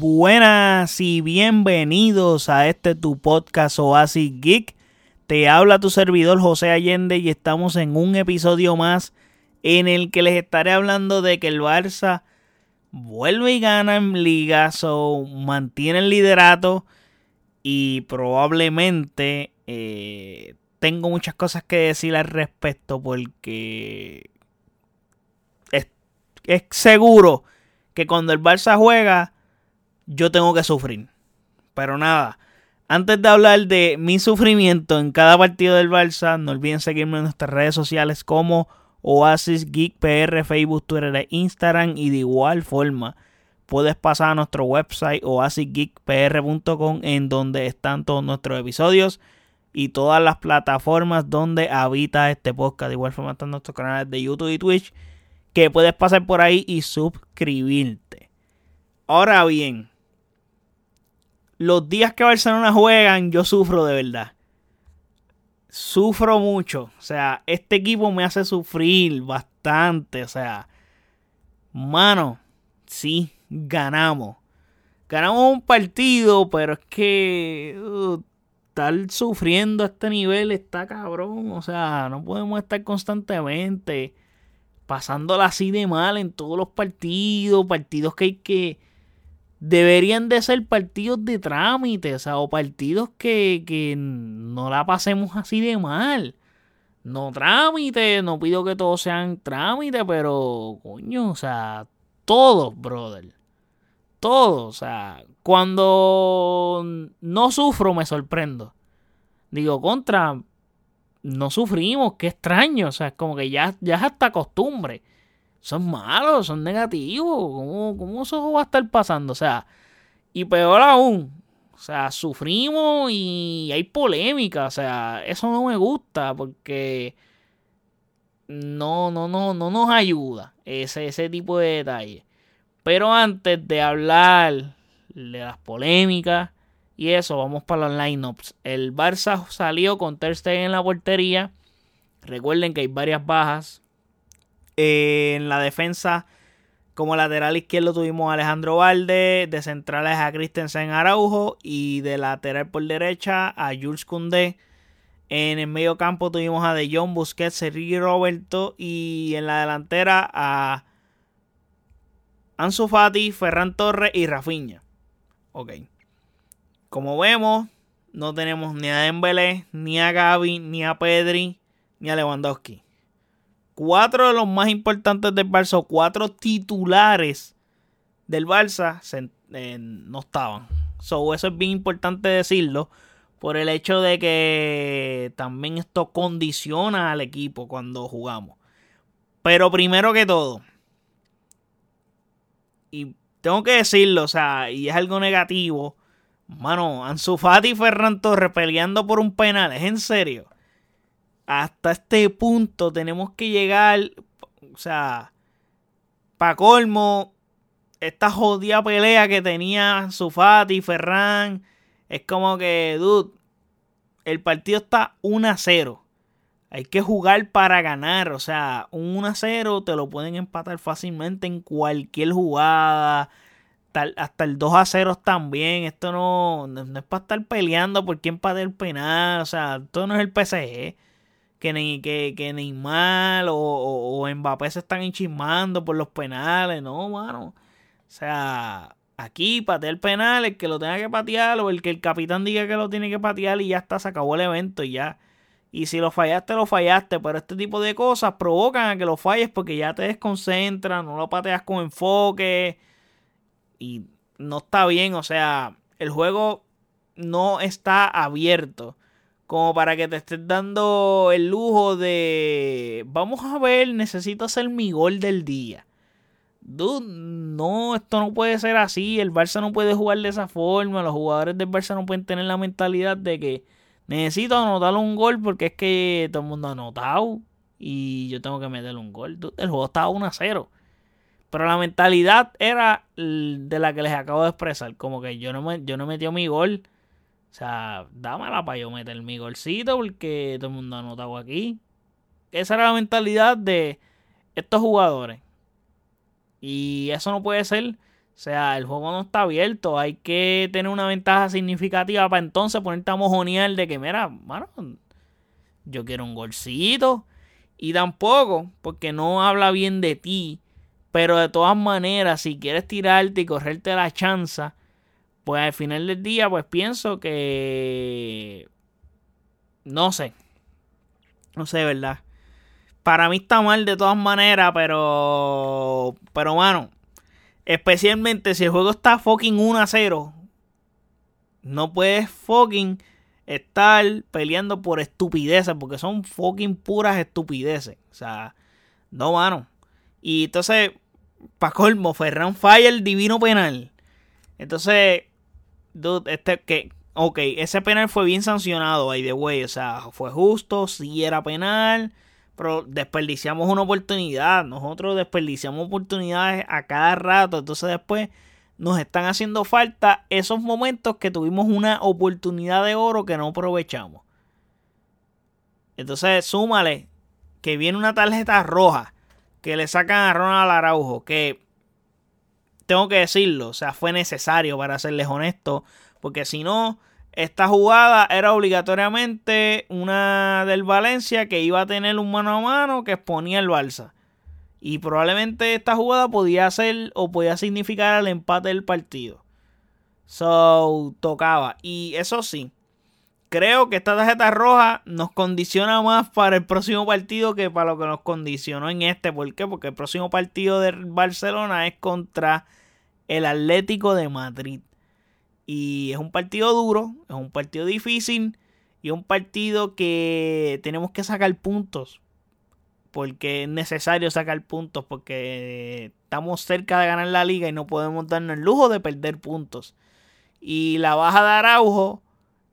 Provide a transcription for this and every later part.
Buenas y bienvenidos a este tu podcast Oasis Geek. Te habla tu servidor José Allende y estamos en un episodio más en el que les estaré hablando de que el Barça vuelve y gana en Liga, so mantiene el liderato y probablemente eh, tengo muchas cosas que decir al respecto porque es, es seguro que cuando el Barça juega yo tengo que sufrir. Pero nada, antes de hablar de mi sufrimiento en cada partido del Barça, no olviden seguirme en nuestras redes sociales como Oasis Geek PR, Facebook, Twitter e Instagram. Y de igual forma, puedes pasar a nuestro website oasisgeekpr.com en donde están todos nuestros episodios y todas las plataformas donde habita este podcast. De igual forma están nuestros canales de YouTube y Twitch que puedes pasar por ahí y suscribirte. Ahora bien, los días que Barcelona juegan, yo sufro de verdad. Sufro mucho. O sea, este equipo me hace sufrir bastante. O sea, mano, sí, ganamos. Ganamos un partido, pero es que uh, estar sufriendo a este nivel está cabrón. O sea, no podemos estar constantemente pasándola así de mal en todos los partidos. Partidos que hay que deberían de ser partidos de trámite, o sea, o partidos que, que no la pasemos así de mal. No trámite, no pido que todos sean trámite, pero coño, o sea, todos, brother. Todos, o sea, cuando no sufro me sorprendo. Digo, contra, no sufrimos, qué extraño, o sea, es como que ya, ya es hasta costumbre son malos, son negativos. ¿Cómo, ¿Cómo eso va a estar pasando? O sea, y peor aún, o sea, sufrimos y hay polémica. O sea, eso no me gusta porque no, no, no, no nos ayuda ese, ese tipo de detalles. Pero antes de hablar de las polémicas y eso, vamos para los lineups. El Barça salió con Ter Stegen en la portería. Recuerden que hay varias bajas. En la defensa, como lateral izquierdo, tuvimos a Alejandro Valde. De centrales a Christensen Araujo. Y de lateral por derecha a Jules Koundé. En el medio campo tuvimos a De Jong, Busquets, Sergio Roberto. Y en la delantera a Ansu Fati, Ferran Torres y Rafinha. Ok. Como vemos, no tenemos ni a Dembélé, ni a Gaby, ni a Pedri, ni a Lewandowski cuatro de los más importantes del Barça, cuatro titulares del Barça, eh, no estaban. So, eso es bien importante decirlo. Por el hecho de que también esto condiciona al equipo cuando jugamos. Pero primero que todo, y tengo que decirlo, o sea, y es algo negativo. Mano, Ansu Fati y Ferran Torres peleando por un penal, ¿es en serio? Hasta este punto tenemos que llegar, o sea, para colmo, esta jodida pelea que tenía Sufati Ferran, es como que, dude, el partido está 1 a 0. Hay que jugar para ganar, o sea, un 1 a 0 te lo pueden empatar fácilmente en cualquier jugada. Hasta el 2 a 0 también. Esto no, no, es para estar peleando por quién empate el penal. O sea, esto no es el PSG que, ni, que, que Neymar o, o, Mbappé se están enchismando por los penales, no, mano. O sea, aquí patea el penal, el que lo tenga que patear o el que el capitán diga que lo tiene que patear y ya está, se acabó el evento y ya. Y si lo fallaste, lo fallaste, pero este tipo de cosas provocan a que lo falles porque ya te desconcentras, no lo pateas con enfoque y no está bien, o sea, el juego no está abierto como para que te estés dando el lujo de, vamos a ver, necesito hacer mi gol del día. Dude, no, esto no puede ser así. El Barça no puede jugar de esa forma. Los jugadores del Barça no pueden tener la mentalidad de que necesito anotar un gol porque es que todo el mundo ha anotado y yo tengo que meterle un gol. el juego estaba 1 a 0. Pero la mentalidad era de la que les acabo de expresar. Como que yo no, me, yo no metí mi gol o sea, dámela para yo meter mi golcito porque todo el mundo ha notado aquí. Esa era la mentalidad de estos jugadores. Y eso no puede ser O sea, el juego no está abierto. Hay que tener una ventaja significativa para entonces ponerte a mojonear de que, mira, mano, yo quiero un golcito. Y tampoco, porque no habla bien de ti. Pero de todas maneras, si quieres tirarte y correrte la chanza, pues al final del día, pues pienso que... No sé. No sé, ¿verdad? Para mí está mal de todas maneras, pero... Pero, mano, especialmente si el juego está fucking 1 a 0, no puedes fucking estar peleando por estupideces, porque son fucking puras estupideces. O sea, no, mano. Y entonces, para colmo, Ferran falla el divino penal. Entonces, dude, este que, ok, ese penal fue bien sancionado, by the way. O sea, fue justo, sí era penal, pero desperdiciamos una oportunidad. Nosotros desperdiciamos oportunidades a cada rato. Entonces, después nos están haciendo falta esos momentos que tuvimos una oportunidad de oro que no aprovechamos. Entonces, súmale que viene una tarjeta roja que le sacan a Ronald Araujo, que tengo que decirlo, o sea, fue necesario para serles honesto, porque si no, esta jugada era obligatoriamente una del Valencia que iba a tener un mano a mano que exponía el Balsa. Y probablemente esta jugada podía ser o podía significar el empate del partido. So, tocaba. Y eso sí, creo que esta tarjeta roja nos condiciona más para el próximo partido que para lo que nos condicionó en este. ¿Por qué? Porque el próximo partido de Barcelona es contra el Atlético de Madrid. Y es un partido duro, es un partido difícil y es un partido que tenemos que sacar puntos porque es necesario sacar puntos, porque estamos cerca de ganar la liga y no podemos darnos el lujo de perder puntos. Y la baja de Araujo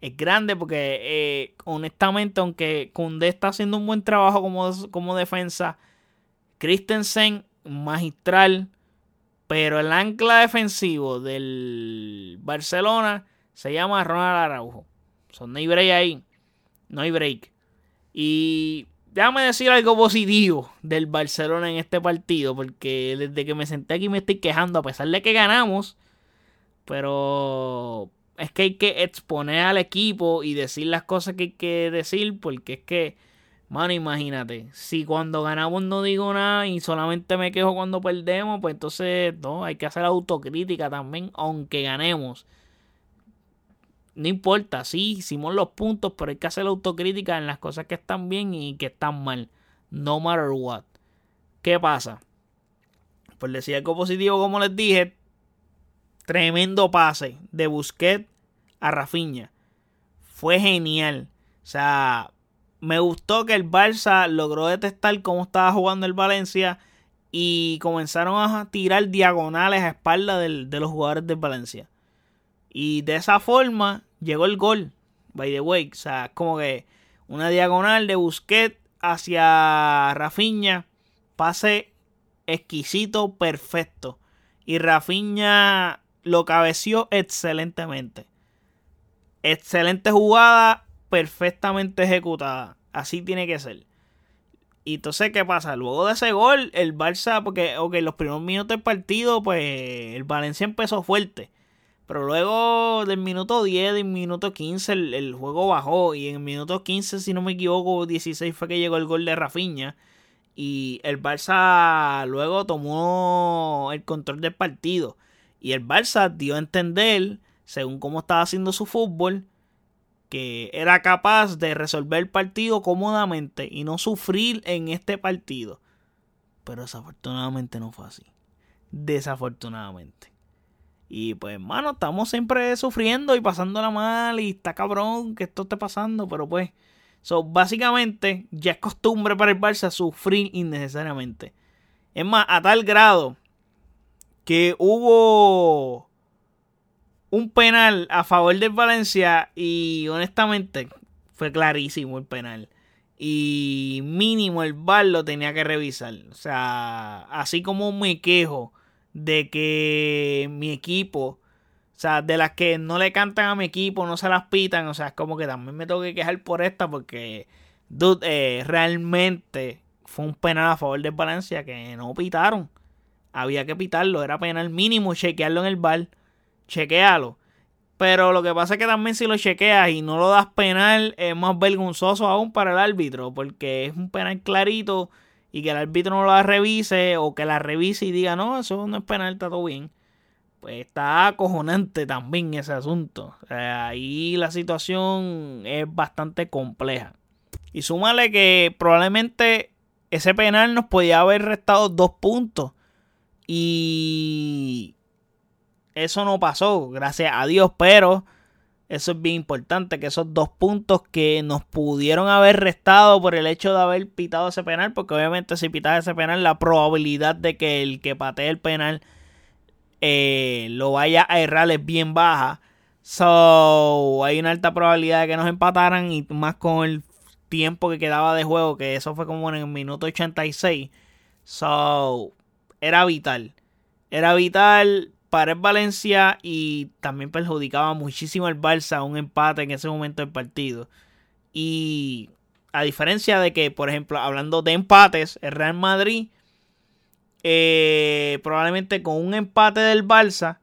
es grande porque eh, honestamente, aunque Kunde está haciendo un buen trabajo como, como defensa, Christensen magistral, pero el ancla defensivo del Barcelona se llama Ronald Araujo. Son no hay break ahí. No hay break. Y déjame decir algo positivo del Barcelona en este partido, porque desde que me senté aquí me estoy quejando, a pesar de que ganamos, pero es que hay que exponer al equipo y decir las cosas que hay que decir, porque es que, mano, imagínate, si cuando ganamos no digo nada y solamente me quejo cuando perdemos, pues entonces, no, hay que hacer autocrítica también, aunque ganemos no importa, sí, hicimos los puntos, pero hay que hacer autocrítica en las cosas que están bien y que están mal. No matter what. ¿Qué pasa? Pues decía algo positivo, como les dije. Tremendo pase de Busquets a Rafinha. Fue genial. O sea, me gustó que el Barça logró detectar cómo estaba jugando el Valencia y comenzaron a tirar diagonales a espalda de los jugadores del Valencia. Y de esa forma llegó el gol, by the way. O sea, como que una diagonal de Busquets hacia Rafinha. Pase exquisito, perfecto. Y Rafinha lo cabeció excelentemente. Excelente jugada, perfectamente ejecutada. Así tiene que ser. Y entonces, ¿qué pasa? Luego de ese gol, el Barça, porque, ok, los primeros minutos del partido, pues el Valencia empezó fuerte. Pero luego del minuto 10, del minuto 15, el, juego bajó. Y en el minuto 15, si no me equivoco, 16 fue que llegó el gol de Rafinha. Y el Barça luego tomó el control del partido. Y el Barça dio a entender, según cómo estaba haciendo su fútbol, que era capaz de resolver el partido cómodamente y no sufrir en este partido. Pero desafortunadamente no fue así. Desafortunadamente. Y pues, hermano, estamos siempre sufriendo y pasándola mal y está cabrón que esto esté pasando, pero pues, so, básicamente ya es costumbre para el Barça sufrir innecesariamente. Es más, a tal grado que hubo un penal a favor del Valencia y honestamente fue clarísimo el penal. Y mínimo el VAR lo tenía que revisar. O sea, así como me quejo de que mi equipo, o sea, de las que no le cantan a mi equipo, no se las pitan, o sea, es como que también me tengo que quejar por esta porque, dude, eh, realmente fue un penal a favor de Valencia que no pitaron. había que pitarlo, era penal mínimo, chequearlo en el bar, chequealo. Pero lo que pasa es que también si lo chequeas y no lo das penal, es más vergonzoso aún para el árbitro, porque es un penal clarito y que el árbitro no la revise o que la revise y diga, no, eso no es penal, está todo bien. Pues está acojonante también ese asunto. ahí la situación es bastante compleja. Y súmale que probablemente ese penal nos podía haber restado dos puntos. Y eso no pasó, gracias a Dios, pero eso es bien importante, que esos dos puntos que nos pudieron haber restado por el hecho de haber pitado ese penal, porque obviamente si pitas ese penal, la probabilidad de que el que patee el penal eh, lo vaya a errar es bien baja. So, hay una alta probabilidad de que nos empataran y más con el tiempo que quedaba de juego, que eso fue como en el minuto 86. So, era vital. Era vital para el Valencia y también perjudicaba muchísimo al Barça un empate en ese momento del partido. Y a diferencia de que, por ejemplo, hablando de empates, el Real Madrid eh, probablemente con un empate del Barça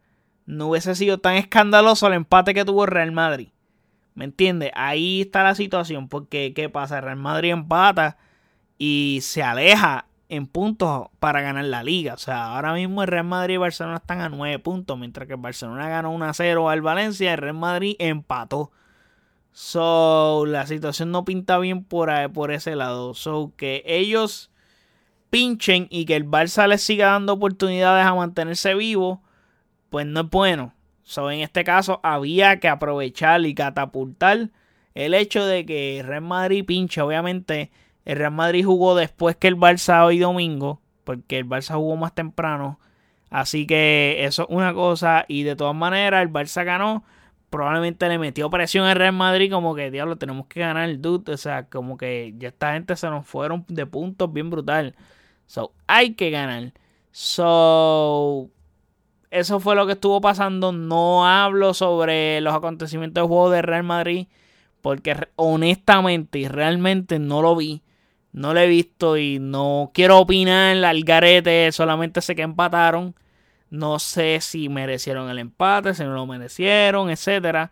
no hubiese sido tan escandaloso el empate que tuvo el Real Madrid. ¿Me entiendes? Ahí está la situación. Porque, ¿qué pasa? El Real Madrid empata y se aleja en puntos para ganar la liga. O sea, ahora mismo el Real Madrid y Barcelona están a 9 puntos. Mientras que el Barcelona ganó 1 a 0 al Valencia, el Real Madrid empató. So, la situación no pinta bien por, por ese lado. So, que ellos pinchen y que el Barça les siga dando oportunidades a mantenerse vivo, pues no es bueno. So, en este caso había que aprovechar y catapultar el hecho de que Real Madrid pinche. Obviamente, el Real Madrid jugó después que el Barça hoy domingo, porque el Barça jugó más temprano. Así que eso es una cosa. Y de todas maneras, el Barça ganó. Probablemente le metió presión al Real Madrid, como que diablo, tenemos que ganar el dude. O sea, como que ya esta gente se nos fueron de puntos bien brutal. So, hay que ganar. So, eso fue lo que estuvo pasando. No hablo sobre los acontecimientos del juego de Real Madrid. Porque honestamente y realmente no lo vi. No lo he visto y no quiero opinar al garete. Solamente sé que empataron. No sé si merecieron el empate, si no lo merecieron, etc.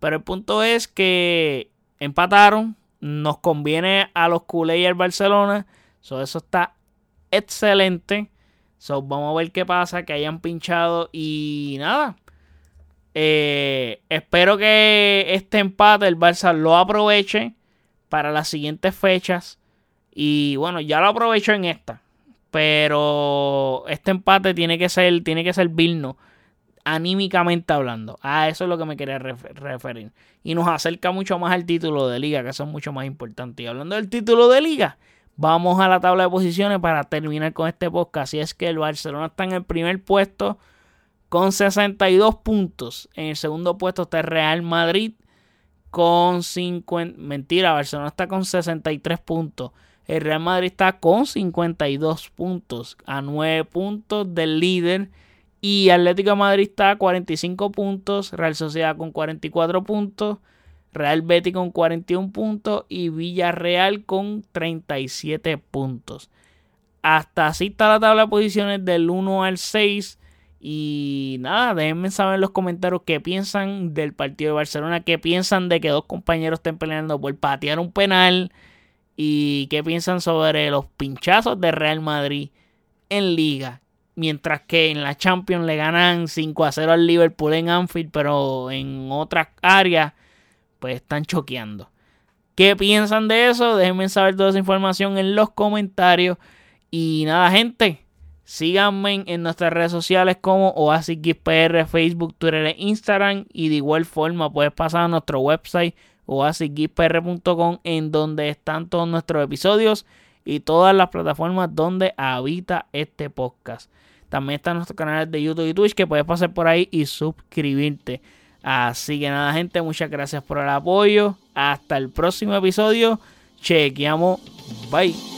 Pero el punto es que empataron. Nos conviene a los culés y al Barcelona. So, eso está excelente. So, vamos a ver qué pasa, que hayan pinchado y nada. Eh, espero que este empate el Barça lo aproveche para las siguientes fechas. Y bueno, ya lo aprovecho en esta. Pero este empate tiene que ser, tiene que ser Vilno, anímicamente hablando. A eso es lo que me quería referir. Y nos acerca mucho más al título de liga, que eso es mucho más importante. Y hablando del título de liga, Vamos a la tabla de posiciones para terminar con este podcast. Y es que el Barcelona está en el primer puesto con 62 puntos. En el segundo puesto está el Real Madrid con 50. Mentira, Barcelona está con 63 puntos. El Real Madrid está con 52 puntos. A 9 puntos del líder. Y Atlético Madrid está a 45 puntos. Real Sociedad con 44 puntos. Real Betis con 41 puntos y Villarreal con 37 puntos. Hasta así está la tabla de posiciones del 1 al 6. Y nada, déjenme saber en los comentarios qué piensan del partido de Barcelona, qué piensan de que dos compañeros estén peleando por patear un penal y qué piensan sobre los pinchazos de Real Madrid en liga. Mientras que en la Champions le ganan 5 a 0 al Liverpool en Anfield, pero en otras áreas pues están choqueando. ¿Qué piensan de eso? Déjenme saber toda esa información en los comentarios. Y nada, gente. Síganme en nuestras redes sociales como OasisGPR, Facebook, Twitter e Instagram. Y de igual forma puedes pasar a nuestro website oasisgpr.com en donde están todos nuestros episodios y todas las plataformas donde habita este podcast. También están nuestros canales de YouTube y Twitch que puedes pasar por ahí y suscribirte. Así que nada, gente, muchas gracias por el apoyo. Hasta el próximo episodio. Chequeamos. Bye.